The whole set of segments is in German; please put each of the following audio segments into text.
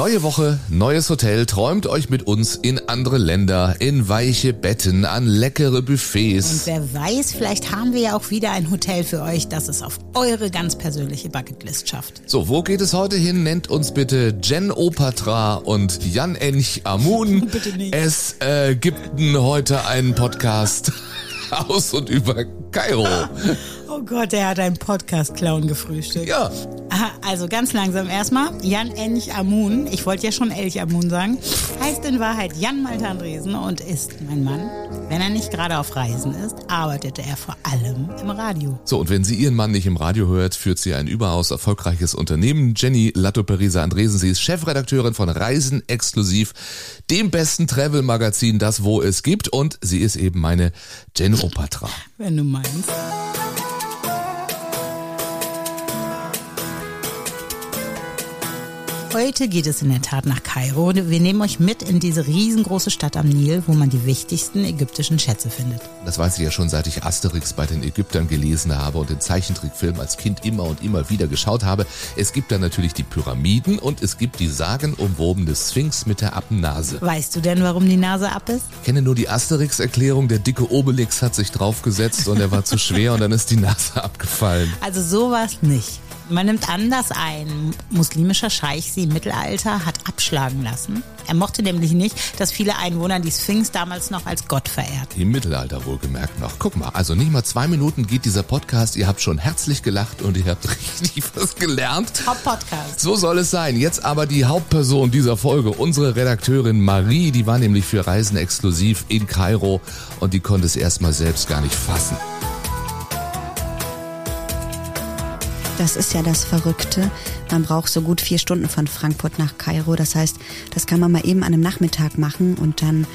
Neue Woche, neues Hotel. Träumt euch mit uns in andere Länder, in weiche Betten, an leckere Buffets. Und wer weiß, vielleicht haben wir ja auch wieder ein Hotel für euch, das es auf eure ganz persönliche Bucketlist schafft. So, wo geht es heute hin? Nennt uns bitte Jen Opatra und Jan Ench Amun. Bitte nicht. Es äh, gibt heute einen Podcast aus und über Kairo. Oh Gott, der hat einen Podcast-Clown gefrühstückt. Ja, also ganz langsam erstmal. Jan Ench Amun, ich wollte ja schon Elch Amun sagen, heißt in Wahrheit Jan Malte Andresen und ist mein Mann. Wenn er nicht gerade auf Reisen ist, arbeitete er vor allem im Radio. So, und wenn sie ihren Mann nicht im Radio hört, führt sie ein überaus erfolgreiches Unternehmen. Jenny Latto-Perisa Andresen, sie ist Chefredakteurin von Reisen Exklusiv, dem besten Travel-Magazin, das wo es gibt. Und sie ist eben meine Jen Opatra. Wenn du meinst. Heute geht es in der Tat nach Kairo. Wir nehmen euch mit in diese riesengroße Stadt am Nil, wo man die wichtigsten ägyptischen Schätze findet. Das weiß ich ja schon, seit ich Asterix bei den Ägyptern gelesen habe und den Zeichentrickfilm als Kind immer und immer wieder geschaut habe. Es gibt da natürlich die Pyramiden und es gibt die sagenumwobene Sphinx mit der Appennase. Weißt du denn, warum die Nase ab ist? Ich kenne nur die Asterix-Erklärung, der dicke Obelix hat sich draufgesetzt und er war zu schwer und dann ist die Nase abgefallen. Also sowas nicht. Man nimmt an, dass ein muslimischer Scheich sie im Mittelalter hat abschlagen lassen. Er mochte nämlich nicht, dass viele Einwohner die Sphinx damals noch als Gott verehrten. Im Mittelalter wohlgemerkt noch. Guck mal, also nicht mal zwei Minuten geht dieser Podcast. Ihr habt schon herzlich gelacht und ihr habt richtig was gelernt. Top-Podcast. So soll es sein. Jetzt aber die Hauptperson dieser Folge, unsere Redakteurin Marie, die war nämlich für Reisen exklusiv in Kairo und die konnte es erstmal selbst gar nicht fassen. Das ist ja das Verrückte. Man braucht so gut vier Stunden von Frankfurt nach Kairo. Das heißt, das kann man mal eben an einem Nachmittag machen und dann,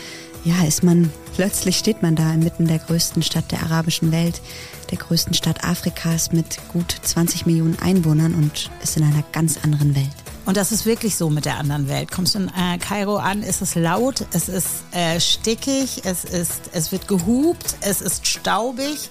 ja, ist man, plötzlich steht man da inmitten der größten Stadt der arabischen Welt, der größten Stadt Afrikas mit gut 20 Millionen Einwohnern und ist in einer ganz anderen Welt. Und das ist wirklich so mit der anderen Welt. Kommst du in äh, Kairo an, ist es laut, es ist äh, stickig, es ist, es wird gehupt, es ist staubig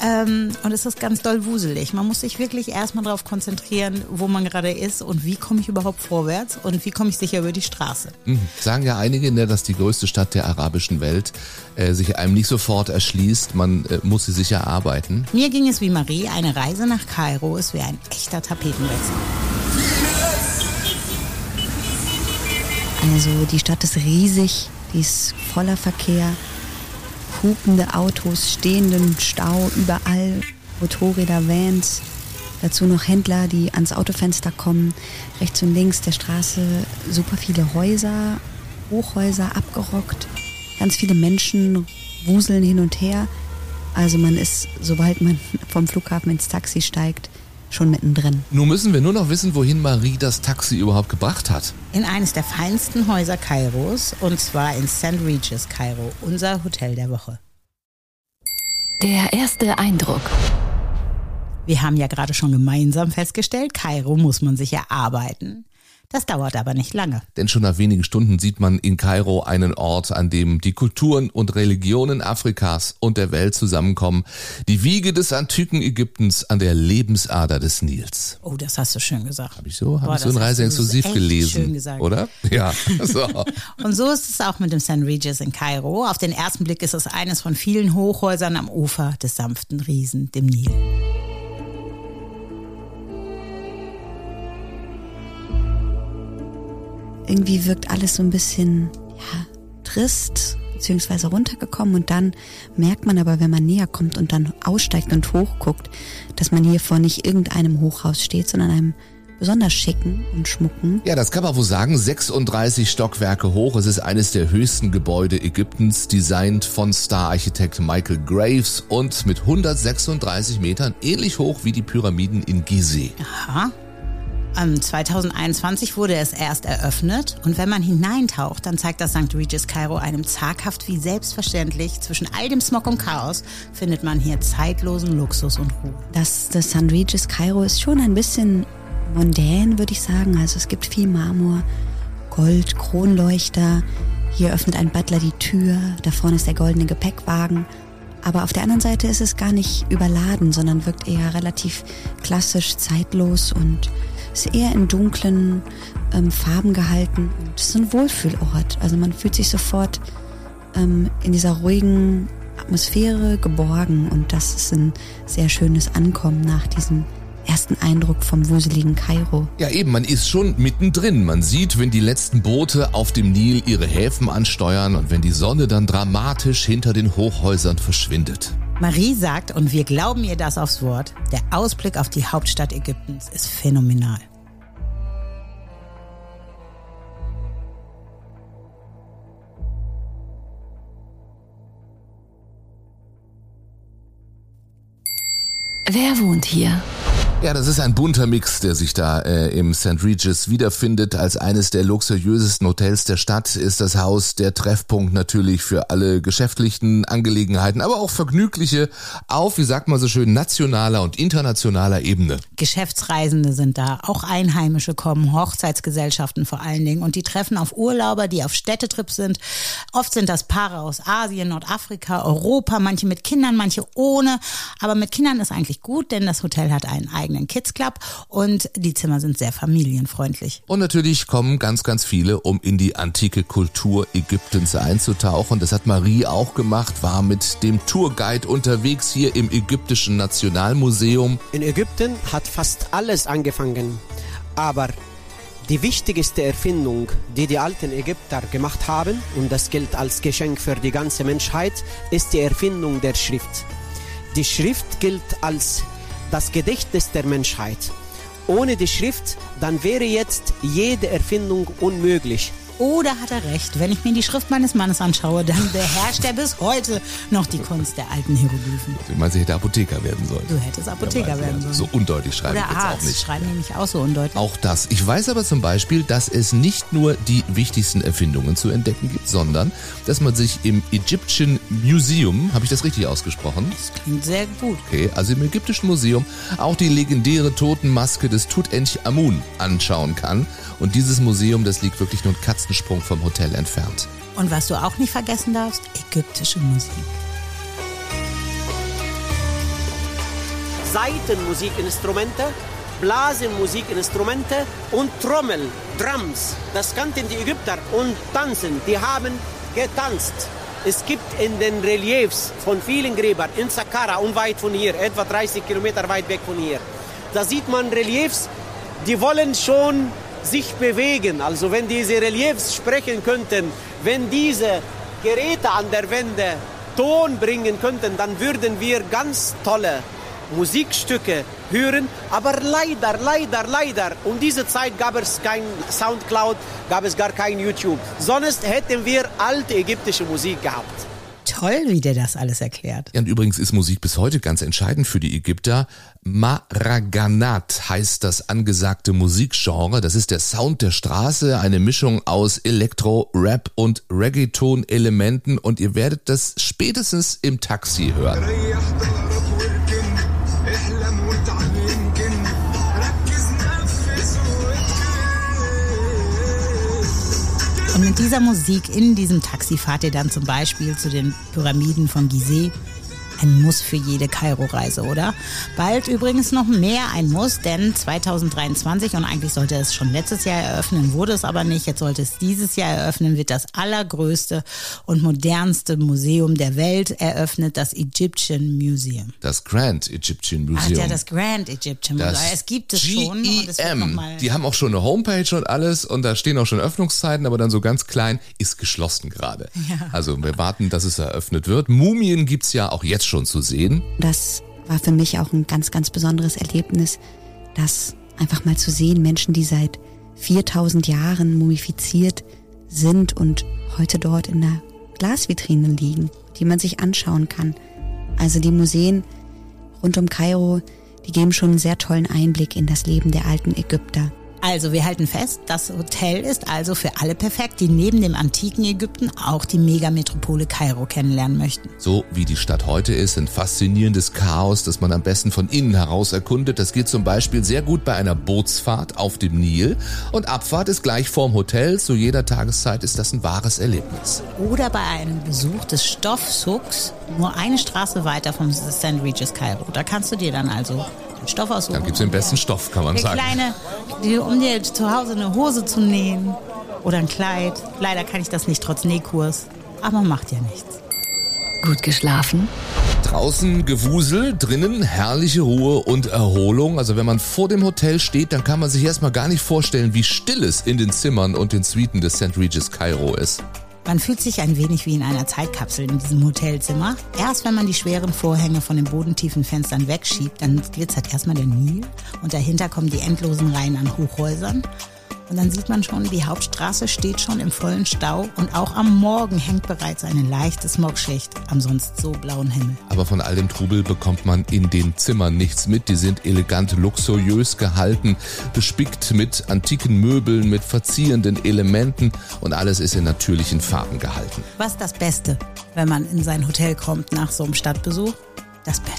ähm, und es ist ganz doll wuselig. Man muss sich wirklich erstmal darauf konzentrieren, wo man gerade ist und wie komme ich überhaupt vorwärts und wie komme ich sicher über die Straße. Mhm. Sagen ja einige, ne, dass die größte Stadt der arabischen Welt äh, sich einem nicht sofort erschließt. Man äh, muss sie sich erarbeiten. Mir ging es wie Marie, eine Reise nach Kairo ist wie ein echter Tapetenwechsel. Also die Stadt ist riesig, die ist voller Verkehr, hupende Autos, stehenden Stau überall, Motorräder, Vans, dazu noch Händler, die ans Autofenster kommen, rechts und links der Straße super viele Häuser, Hochhäuser abgerockt, ganz viele Menschen wuseln hin und her. Also man ist, sobald man vom Flughafen ins Taxi steigt, schon mittendrin. Nun müssen wir nur noch wissen, wohin Marie das Taxi überhaupt gebracht hat. In eines der feinsten Häuser Kairos und zwar in St. Regis Kairo, unser Hotel der Woche. Der erste Eindruck. Wir haben ja gerade schon gemeinsam festgestellt, Kairo muss man sich erarbeiten. Das dauert aber nicht lange. Denn schon nach wenigen Stunden sieht man in Kairo einen Ort, an dem die Kulturen und Religionen Afrikas und der Welt zusammenkommen. Die Wiege des antiken Ägyptens an der Lebensader des Nils. Oh, das hast du schön gesagt. Habe ich so, habe ich so in Reise exklusiv gelesen, schön gesagt. oder? Ja, so. Und so ist es auch mit dem St. Regis in Kairo. Auf den ersten Blick ist es eines von vielen Hochhäusern am Ufer des sanften Riesen, dem Nil. Irgendwie wirkt alles so ein bisschen ja, trist beziehungsweise runtergekommen und dann merkt man aber, wenn man näher kommt und dann aussteigt und hochguckt, dass man hier vor nicht irgendeinem Hochhaus steht, sondern einem besonders schicken und schmucken. Ja, das kann man wohl sagen. 36 Stockwerke hoch. Es ist eines der höchsten Gebäude Ägyptens, designt von Star-Architekt Michael Graves und mit 136 Metern ähnlich hoch wie die Pyramiden in Gizeh. Aha. Ähm, 2021 wurde es erst eröffnet und wenn man hineintaucht, dann zeigt das St. Regis Kairo einem zaghaft wie selbstverständlich. Zwischen all dem Smog und Chaos findet man hier zeitlosen Luxus und Ruhe. Das, das St. Regis Kairo ist schon ein bisschen mondän, würde ich sagen. Also es gibt viel Marmor, Gold, Kronleuchter. Hier öffnet ein Butler die Tür, da vorne ist der goldene Gepäckwagen. Aber auf der anderen Seite ist es gar nicht überladen, sondern wirkt eher relativ klassisch, zeitlos und ist eher in dunklen ähm, Farben gehalten. Es ist ein Wohlfühlort. Also man fühlt sich sofort ähm, in dieser ruhigen Atmosphäre geborgen und das ist ein sehr schönes Ankommen nach diesem ersten Eindruck vom wuseligen Kairo. Ja, eben, man ist schon mittendrin. Man sieht, wenn die letzten Boote auf dem Nil ihre Häfen ansteuern und wenn die Sonne dann dramatisch hinter den Hochhäusern verschwindet. Marie sagt, und wir glauben ihr das aufs Wort, der Ausblick auf die Hauptstadt Ägyptens ist phänomenal. Wer wohnt hier? Ja, das ist ein bunter Mix, der sich da äh, im St. Regis wiederfindet. Als eines der luxuriösesten Hotels der Stadt ist das Haus der Treffpunkt natürlich für alle geschäftlichen Angelegenheiten, aber auch vergnügliche auf, wie sagt man so schön, nationaler und internationaler Ebene. Geschäftsreisende sind da, auch Einheimische kommen, Hochzeitsgesellschaften vor allen Dingen und die treffen auf Urlauber, die auf Städtetrips sind. Oft sind das Paare aus Asien, Nordafrika, Europa, manche mit Kindern, manche ohne. Aber mit Kindern ist eigentlich gut, denn das Hotel hat einen eigenen eigenen Kids Club und die Zimmer sind sehr familienfreundlich. Und natürlich kommen ganz, ganz viele, um in die antike Kultur Ägyptens einzutauchen. Das hat Marie auch gemacht, war mit dem Tourguide unterwegs hier im Ägyptischen Nationalmuseum. In Ägypten hat fast alles angefangen, aber die wichtigste Erfindung, die die alten Ägypter gemacht haben, und das gilt als Geschenk für die ganze Menschheit, ist die Erfindung der Schrift. Die Schrift gilt als das Gedächtnis der Menschheit. Ohne die Schrift, dann wäre jetzt jede Erfindung unmöglich. Oder hat er recht? Wenn ich mir die Schrift meines Mannes anschaue, dann beherrscht er bis heute noch die Kunst der alten Hieroglyphen. Ich meine, sie hätte Apotheker werden sollen. Du hättest Apotheker Ja, werden sollen. So undeutlich schreiben Oder ich jetzt auch Arzt. nicht. Schreiben nämlich auch so undeutlich. Auch das. Ich weiß aber zum Beispiel, dass es nicht nur die wichtigsten Erfindungen zu entdecken gibt, sondern dass man sich im Egyptian Museum, habe ich das richtig ausgesprochen? Das klingt sehr gut. Okay, also im Ägyptischen Museum auch die legendäre Totenmaske des Tutanchamun anschauen kann. Und dieses Museum, das liegt wirklich nur einen Katzensprung vom Hotel entfernt. Und was du auch nicht vergessen darfst, ägyptische Musik. Saitenmusikinstrumente, Blasenmusikinstrumente und Trommel, Drums. Das kannten die Ägypter und tanzen. Die haben getanzt. Es gibt in den Reliefs von vielen Gräbern in Saqqara unweit von hier, etwa 30 Kilometer weit weg von hier, da sieht man Reliefs, die wollen schon sich bewegen. Also wenn diese Reliefs sprechen könnten, wenn diese Geräte an der Wände Ton bringen könnten, dann würden wir ganz tolle Musikstücke hören. Aber leider, leider, leider, um diese Zeit gab es kein Soundcloud, gab es gar kein YouTube. Sonst hätten wir alte ägyptische Musik gehabt. Toll, wie der das alles erklärt. Ja, und übrigens ist Musik bis heute ganz entscheidend für die Ägypter. Maraganat heißt das angesagte Musikgenre. Das ist der Sound der Straße, eine Mischung aus Elektro, Rap und Reggaeton-Elementen. Und ihr werdet das spätestens im Taxi hören. Mit dieser Musik in diesem Taxi fahrt ihr dann zum Beispiel zu den Pyramiden von Gizeh. Ein Muss für jede Kairo-Reise, oder? Bald übrigens noch mehr ein Muss, denn 2023 und eigentlich sollte es schon letztes Jahr eröffnen, wurde es aber nicht. Jetzt sollte es dieses Jahr eröffnen, wird das allergrößte und modernste Museum der Welt eröffnet, das Egyptian Museum. Das Grand Egyptian Ach Museum. ja, das Grand Egyptian Museum. Das Es gibt es schon. Es GEM. Die haben auch schon eine Homepage und alles und da stehen auch schon Öffnungszeiten, aber dann so ganz klein, ist geschlossen gerade. Also wir warten, dass es eröffnet wird. Mumien gibt's ja auch jetzt schon zu sehen. Das war für mich auch ein ganz, ganz besonderes Erlebnis, das einfach mal zu sehen, Menschen, die seit 4000 Jahren mumifiziert sind und heute dort in der Glasvitrine liegen, die man sich anschauen kann. Also die Museen rund um Kairo, die geben schon einen sehr tollen Einblick in das Leben der alten Ägypter. Also wir halten fest, das Hotel ist also für alle perfekt, die neben dem antiken Ägypten auch die Megametropole Kairo kennenlernen möchten. So wie die Stadt heute ist, ein faszinierendes Chaos, das man am besten von innen heraus erkundet. Das geht zum Beispiel sehr gut bei einer Bootsfahrt auf dem Nil und Abfahrt ist gleich vorm Hotel. Zu jeder Tageszeit ist das ein wahres Erlebnis. Oder bei einem Besuch des Stoffsucks nur eine Straße weiter vom St. Regis Kairo. Da kannst du dir dann also den Stoff aussuchen. Dann gibt's den besten Stoff, kann man Der sagen. kleine, die, um dir zu Hause eine Hose zu nähen oder ein Kleid. Leider kann ich das nicht trotz Nähkurs. Aber macht ja nichts. Gut geschlafen? Draußen Gewusel, drinnen herrliche Ruhe und Erholung. Also wenn man vor dem Hotel steht, dann kann man sich erstmal gar nicht vorstellen, wie still es in den Zimmern und den Suiten des St. Regis Kairo ist. Man fühlt sich ein wenig wie in einer Zeitkapsel in diesem Hotelzimmer. Erst wenn man die schweren Vorhänge von den bodentiefen Fenstern wegschiebt, dann glitzert erstmal der Nil und dahinter kommen die endlosen Reihen an Hochhäusern. Und dann sieht man schon, die Hauptstraße steht schon im vollen Stau und auch am Morgen hängt bereits eine leichte Smogschicht am sonst so blauen Himmel. Aber von all dem Trubel bekommt man in den Zimmern nichts mit. Die sind elegant, luxuriös gehalten, bespickt mit antiken Möbeln, mit verzierenden Elementen und alles ist in natürlichen Farben gehalten. Was das Beste, wenn man in sein Hotel kommt nach so einem Stadtbesuch? Das Bett.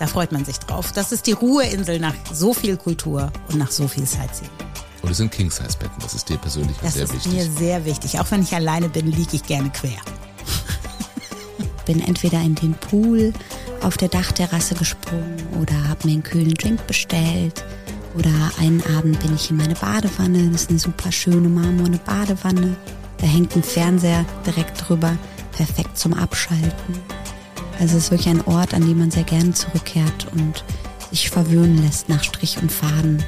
Da freut man sich drauf. Das ist die Ruheinsel nach so viel Kultur und nach so viel Sightseeing. Und es sind King-Size-Betten, das ist dir persönlich Das sehr ist wichtig. mir sehr wichtig. Auch wenn ich alleine bin, liege ich gerne quer. Bin entweder in den Pool auf der Dachterrasse gesprungen oder habe mir einen kühlen Drink bestellt. Oder einen Abend bin ich in meine Badewanne. Das ist eine super schöne marmorne Badewanne. Da hängt ein Fernseher direkt drüber. Perfekt zum Abschalten. Also es ist wirklich ein Ort, an dem man sehr gerne zurückkehrt und sich verwöhnen lässt nach Strich und Faden.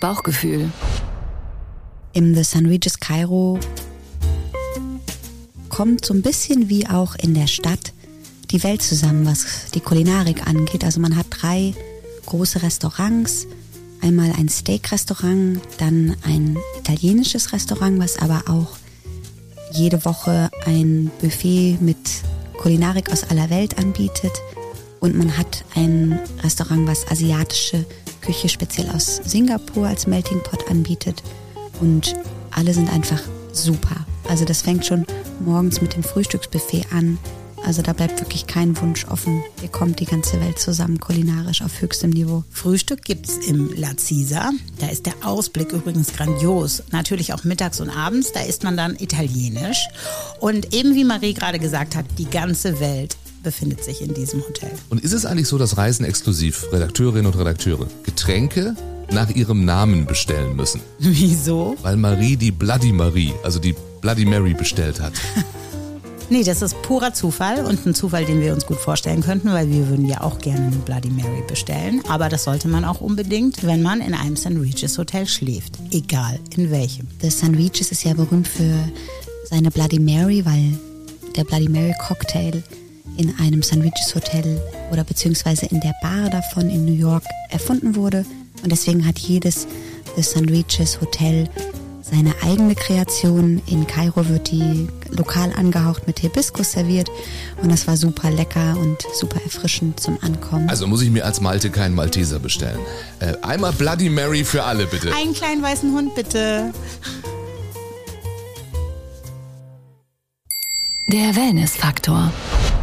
Bauchgefühl. Im The St. Regis Cairo kommt so ein bisschen wie auch in der Stadt die Welt zusammen, was die Kulinarik angeht. Also man hat drei große Restaurants. Einmal ein Steak-Restaurant, dann ein italienisches Restaurant, was aber auch jede Woche ein Buffet mit Kulinarik aus aller Welt anbietet. Und man hat ein Restaurant, was asiatische Küche speziell aus Singapur als Melting Pot anbietet. Und alle sind einfach super. Also das fängt schon morgens mit dem Frühstücksbuffet an. Also da bleibt wirklich kein Wunsch offen. Hier kommt die ganze Welt zusammen, kulinarisch auf höchstem Niveau. Frühstück gibt's im La Cisa. Da ist der Ausblick übrigens grandios. Natürlich auch mittags und abends. Da isst man dann italienisch. Und eben wie Marie gerade gesagt hat, die ganze Welt befindet sich in diesem Hotel. Und ist es eigentlich so, dass Reisen exklusiv Redakteurinnen und Redakteure Getränke nach ihrem Namen bestellen müssen? Wieso? Weil Marie die Bloody Marie, also die Bloody Mary bestellt hat. Nee, das ist purer Zufall und ein Zufall, den wir uns gut vorstellen könnten, weil wir würden ja auch gerne eine Bloody Mary bestellen. Aber das sollte man auch unbedingt, wenn man in einem St. Regis Hotel schläft. Egal in welchem. The St. Regis ist ja berühmt für seine Bloody Mary, weil der Bloody Mary Cocktail in einem. Regis Hotel oder beziehungsweise in der Bar davon in New York erfunden wurde. Und deswegen hat jedes The. Regis Hotel seine eigene Kreation. In Kairo wird die lokal angehaucht mit Hibiskus serviert. Und das war super lecker und super erfrischend zum Ankommen. Also muss ich mir als Malte keinen Malteser bestellen. Äh, einmal Bloody Mary für alle, bitte. Einen kleinen weißen Hund bitte. Der Wellness-Faktor.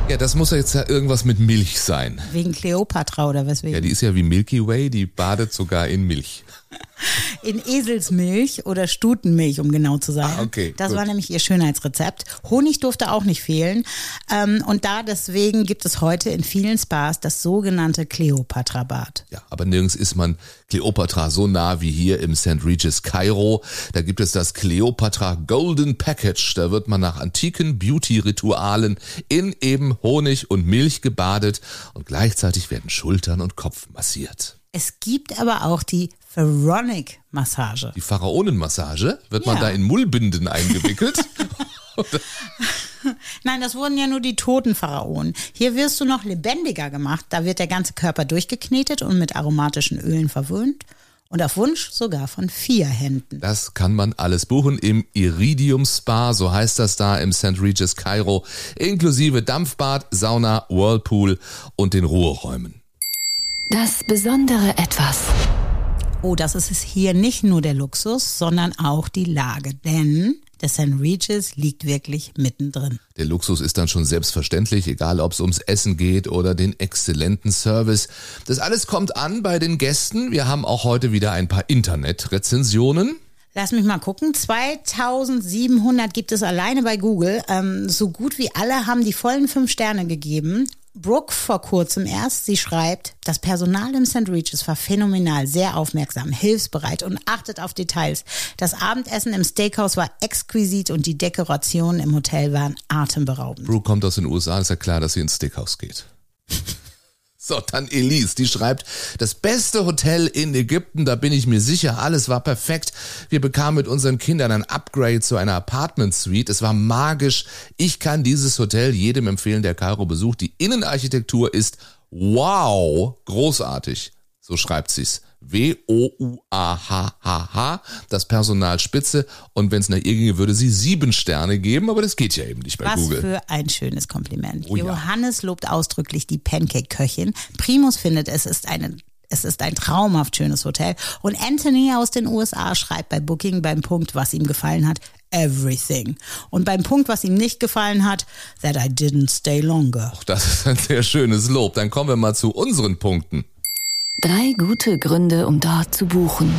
Ja, das muss ja jetzt ja irgendwas mit Milch sein. Wegen Kleopatra oder weswegen? Ja, die ist ja wie Milky Way, die badet sogar in Milch. In Eselsmilch oder Stutenmilch, um genau zu sein. Ah, okay, Das gut. war nämlich ihr Schönheitsrezept. Honig durfte auch nicht fehlen. Ähm, und da deswegen gibt es heute in vielen Spas das sogenannte Kleopatra-Bad. Ja, aber nirgends ist man Cleopatra so nah wie hier im St. Regis Kairo. Da gibt es das Cleopatra Golden Package. Da wird man nach antiken Beauty-Ritualen in eben Honig und Milch gebadet und gleichzeitig werden Schultern und Kopf massiert. Es gibt aber auch die Pharaonic-Massage. Die Pharaonenmassage wird man Ja. da in Mullbinden eingewickelt. Nein, das wurden ja nur die toten Pharaonen. Hier wirst du noch lebendiger gemacht. Da wird der ganze Körper durchgeknetet und mit aromatischen Ölen verwöhnt. Und auf Wunsch sogar von vier Händen. Das kann man alles buchen im Iridium Spa, so heißt das da im St. Regis Kairo, inklusive Dampfbad, Sauna, Whirlpool und den Ruheräumen. Das besondere Etwas. Oh, das ist es hier nicht nur der Luxus, sondern auch die Lage. Denn der St. Regis liegt wirklich mittendrin. Der Luxus ist dann schon selbstverständlich, egal ob es ums Essen geht oder den exzellenten Service. Das alles kommt an bei den Gästen. Wir haben auch heute wieder ein paar Internetrezensionen. Lass mich mal gucken. 2700 gibt es alleine bei Google. Ähm, so gut wie alle haben die vollen fünf Sterne gegeben. Brooke vor kurzem erst, sie schreibt, das Personal im St. Regis war phänomenal, sehr aufmerksam, hilfsbereit und achtet auf Details. Das Abendessen im Steakhouse war exquisit und die Dekorationen im Hotel waren atemberaubend. Brooke kommt aus den USA, ist ja klar, dass sie ins Steakhouse geht. So, dann Elise, die schreibt, das beste Hotel in Ägypten, da bin ich mir sicher, alles war perfekt. Wir bekamen mit unseren Kindern ein Upgrade zu einer Apartment Suite. Es war magisch. Ich kann dieses Hotel jedem empfehlen, der Kairo besucht. Die Innenarchitektur ist wow, großartig. So schreibt sie's. W-O-U-A-H-H-H, das Personal spitze. Und wenn es nach ihr ginge, würde sie sieben Sterne geben, aber das geht ja eben nicht bei Was Google. für ein schönes Kompliment. Oh ja. Johannes lobt ausdrücklich die Pancake-Köchin. Primus findet, es ist eine es ist ein traumhaft schönes Hotel. Und Anthony aus den USA schreibt bei Booking beim Punkt, was ihm gefallen hat, everything. Und beim Punkt, was ihm nicht gefallen hat, that I didn't stay longer. Das ist ein sehr schönes Lob. Dann kommen wir mal zu unseren Punkten. Drei gute Gründe, um dort zu buchen.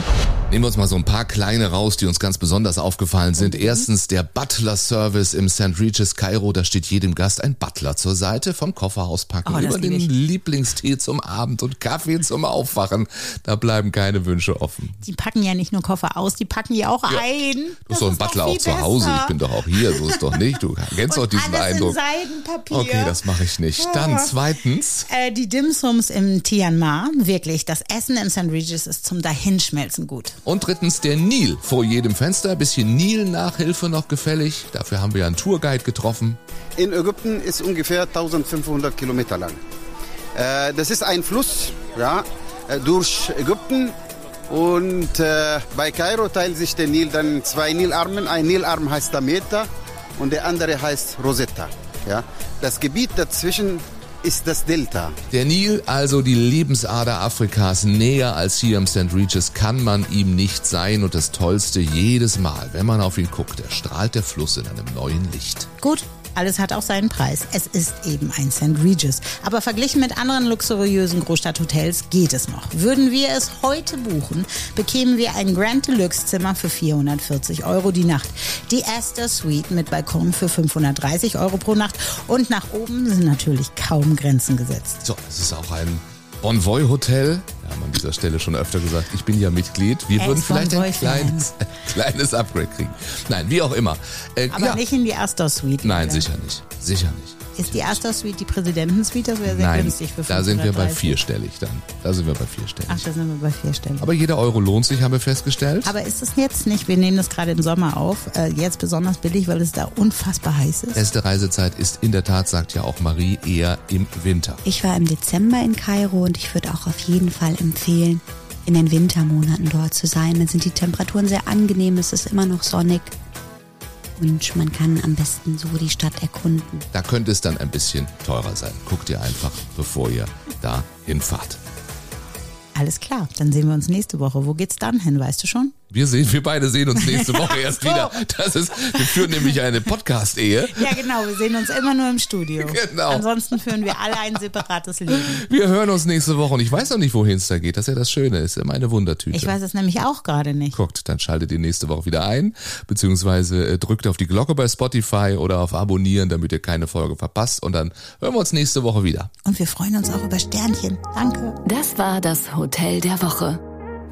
Nehmen wir uns mal so ein paar kleine raus, die uns ganz besonders aufgefallen sind. Erstens der Butler-Service im St. Regis Kairo. Da steht jedem Gast ein Butler zur Seite, vom Koffer auspacken, Oh, über den ich. Lieblingstee zum Abend und Kaffee zum Aufwachen. Da bleiben keine Wünsche offen. Die packen ja nicht nur Koffer aus, die packen die auch Ja. ein. Du bist doch ein Butler auch zu Hause. Ich bin doch auch hier. So ist doch nicht. Du kennst doch diesen alles Eindruck. in Seidenpapier. Okay, das mache ich nicht. Dann zweitens. Äh, die Dimsums im Tianma, wirklich, das Essen im St. Regis ist zum Dahinschmelzen gut. Und drittens der Nil vor jedem Fenster. Bisschen Nil-Nachhilfe noch gefällig. Dafür haben wir einen Tourguide getroffen. in Ägypten ist ungefähr 1500 Kilometer lang. Äh, das ist ein Fluss ja, äh, durch Ägypten und äh, bei Kairo teilt sich der Nil dann in zwei Nilarmen. Ein Nilarm heißt Dameta und der andere heißt Rosetta. Ja. Das Gebiet dazwischen ist das Delta. Der Nil, also die Lebensader Afrikas, näher als hier im St. Regis kann man ihm nicht sein. Und das Tollste, jedes Mal, wenn man auf ihn guckt, erstrahlt der Fluss in einem neuen Licht. Gut, alles hat auch seinen Preis. Es ist eben ein St. Regis. Aber verglichen mit anderen luxuriösen Großstadthotels geht es noch. Würden wir es heute buchen, bekämen wir ein Grand Deluxe Zimmer für 440 Euro die Nacht. Die Astor Suite mit Balkon für 530 Euro pro Nacht. Und nach oben sind natürlich kaum Grenzen gesetzt. So, es ist auch ein Bonvoy Hotel. Wir haben an dieser Stelle schon öfter gesagt, ich bin ja Mitglied. Wir würden vielleicht ein kleines, ein kleines Upgrade kriegen. Nein, wie auch immer. Äh, Aber ja. nicht in die Astor Suite. Nein, sicher nicht. Sicher nicht. Ist die Astor Suite die Präsidentensuite? Das wäre sehr Nein, günstig für da sind wir bei 530. vierstellig dann. Da sind wir bei vierstellig. Ach, da sind wir bei vierstellig. Aber jeder Euro lohnt sich, haben wir festgestellt. Aber ist es jetzt nicht, wir nehmen das gerade im Sommer auf, äh, jetzt besonders billig, weil es da unfassbar heiß ist? Beste Reisezeit ist in der Tat, sagt ja auch Marie, eher im Winter. Ich war im Dezember in Kairo und ich würde auch auf jeden Fall empfehlen, in den Wintermonaten dort zu sein. Dann sind die Temperaturen sehr angenehm, es ist immer noch sonnig und man kann am besten so die Stadt erkunden. Da könnte es dann ein bisschen teurer sein. Guckt ihr einfach, bevor ihr da hinfahrt. Alles klar, dann sehen wir uns nächste Woche. Wo geht's dann hin, weißt du schon? Wir sehen, wir beide sehen uns nächste Woche erst wieder. Das ist, wir führen nämlich eine Podcast-Ehe. Ja, genau, wir sehen uns immer nur im Studio. Genau. Ansonsten führen wir alle ein separates Leben. Wir hören uns nächste Woche und ich weiß noch nicht, wohin es da geht. Das ist ja das Schöne, ist immer eine Wundertüte. Ich weiß es nämlich auch gerade nicht. Guckt, dann schaltet ihr nächste Woche wieder ein, beziehungsweise äh, drückt auf die Glocke bei Spotify oder auf Abonnieren, damit ihr keine Folge verpasst. Und dann hören wir uns nächste Woche wieder. Und wir freuen uns auch über Sternchen. Danke. Das war das Hotel der Woche.